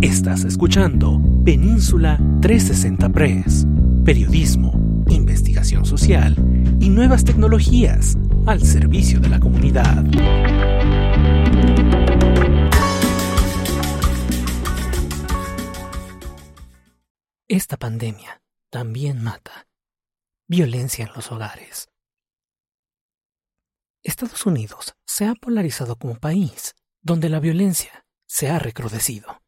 Estás escuchando Península 360 Press, periodismo, investigación social y nuevas tecnologías al servicio de la comunidad. Esta pandemia también mata. Violencia en los hogares. Estados Unidos se ha polarizado como país donde la violencia se ha recrudecido.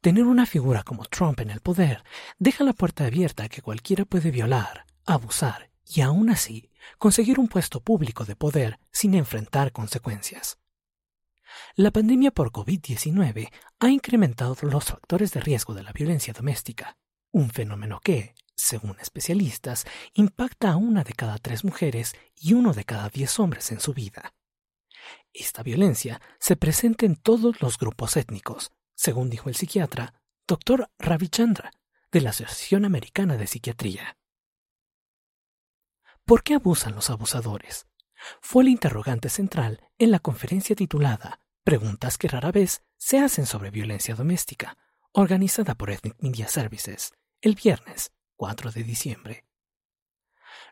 Tener una figura como Trump en el poder deja la puerta abierta a que cualquiera puede violar, abusar y aún así conseguir un puesto público de poder sin enfrentar consecuencias. La pandemia por COVID-19 ha incrementado los factores de riesgo de la violencia doméstica, un fenómeno que, según especialistas, impacta a una de cada tres mujeres y uno de cada diez hombres en su vida. Esta violencia se presenta en todos los grupos étnicos, según dijo el psiquiatra Dr. Ravichandra, de la Asociación Americana de Psiquiatría. ¿Por qué abusan los abusadores? Fue el interrogante central en la conferencia titulada Preguntas que rara vez se hacen sobre violencia doméstica, organizada por Ethnic Media Services, el viernes 4 de diciembre.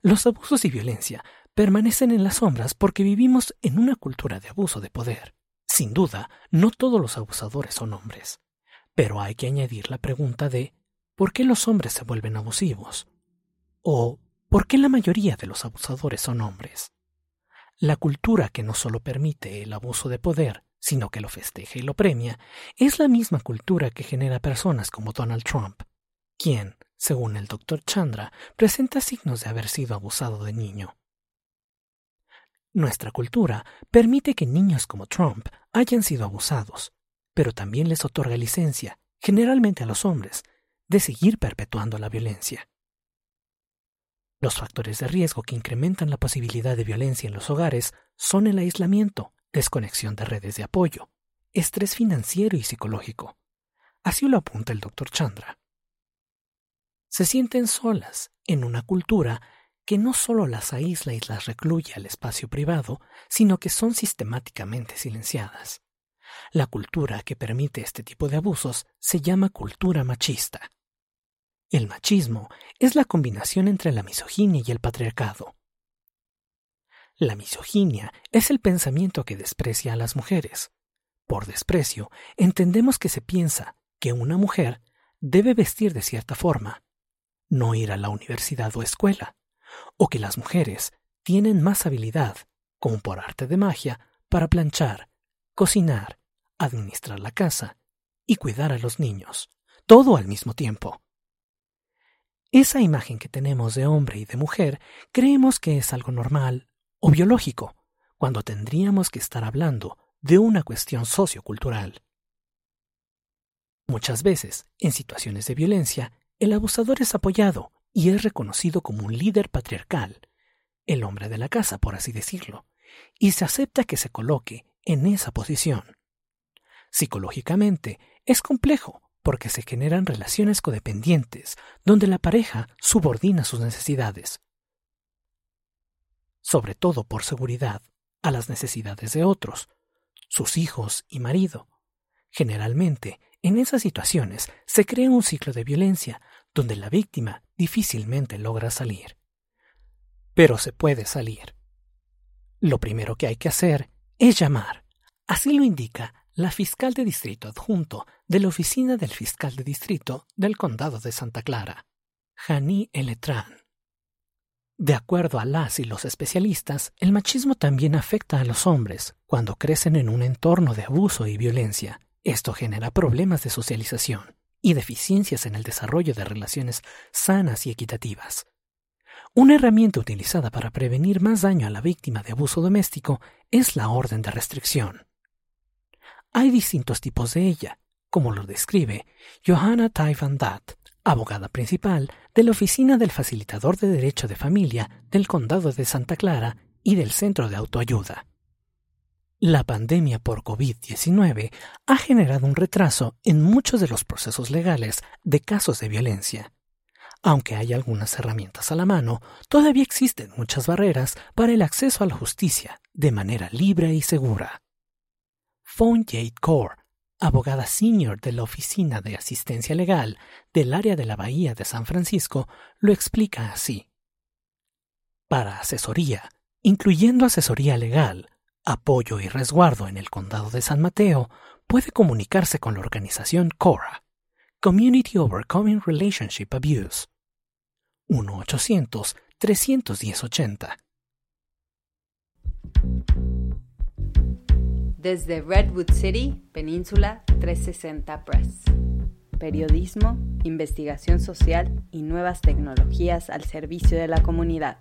Los abusos y violencia permanecen en las sombras porque vivimos en una cultura de abuso de poder. Sin duda, no todos los abusadores son hombres, pero hay que añadir la pregunta de ¿por qué los hombres se vuelven abusivos? ¿O por qué la mayoría de los abusadores son hombres? La cultura que no solo permite el abuso de poder, sino que lo festeja y lo premia, es la misma cultura que genera personas como Donald Trump, quien, según el doctor Chandra, presenta signos de haber sido abusado de niño. Nuestra cultura permite que niños como Trump hayan sido abusados, pero también les otorga licencia, generalmente a los hombres, de seguir perpetuando la violencia. Los factores de riesgo que incrementan la posibilidad de violencia en los hogares son el aislamiento, desconexión de redes de apoyo, estrés financiero y psicológico. Así lo apunta el doctor Chandra. Se sienten solas en una cultura que no solo las aísla y las recluye al espacio privado, sino que son sistemáticamente silenciadas. La cultura que permite este tipo de abusos se llama cultura machista. El machismo es la combinación entre la misoginia y el patriarcado. La misoginia es el pensamiento que desprecia a las mujeres. Por desprecio, entendemos que se piensa que una mujer debe vestir de cierta forma, no ir a la universidad o escuela, o que las mujeres tienen más habilidad, como por arte de magia, para planchar, cocinar, administrar la casa y cuidar a los niños, todo al mismo tiempo. Esa imagen que tenemos de hombre y de mujer creemos que es algo normal o biológico, cuando tendríamos que estar hablando de una cuestión sociocultural. Muchas veces, en situaciones de violencia, el abusador es apoyado y es reconocido como un líder patriarcal, el hombre de la casa, por así decirlo, y se acepta que se coloque en esa posición. Psicológicamente, es complejo porque se generan relaciones codependientes donde la pareja subordina sus necesidades, sobre todo por seguridad, a las necesidades de otros, sus hijos y marido. Generalmente, en esas situaciones se crea un ciclo de violencia donde la víctima difícilmente logra salir. Pero se puede salir. Lo primero que hay que hacer es llamar. Así lo indica la fiscal de distrito adjunto de la oficina del fiscal de distrito del condado de Santa Clara, Jani Eletran. De acuerdo a las y los especialistas, el machismo también afecta a los hombres cuando crecen en un entorno de abuso y violencia. Esto genera problemas de socialización y deficiencias en el desarrollo de relaciones sanas y equitativas. Una herramienta utilizada para prevenir más daño a la víctima de abuso doméstico es la orden de restricción. Hay distintos tipos de ella, como lo describe Johanna Taivan Dat, abogada principal de la Oficina del Facilitador de Derecho de Familia del Condado de Santa Clara y del Centro de Autoayuda. La pandemia por COVID-19 ha generado un retraso en muchos de los procesos legales de casos de violencia. Aunque hay algunas herramientas a la mano, todavía existen muchas barreras para el acceso a la justicia de manera libre y segura. Phone Jade Core, abogada senior de la Oficina de Asistencia Legal del área de la Bahía de San Francisco, lo explica así. Para asesoría, incluyendo asesoría legal, apoyo y resguardo en el condado de San Mateo, puede comunicarse con la organización CORA, Community Overcoming Relationship Abuse. 1-800-310-80. Desde Redwood City, Península 360 Press. Periodismo, investigación social y nuevas tecnologías al servicio de la comunidad.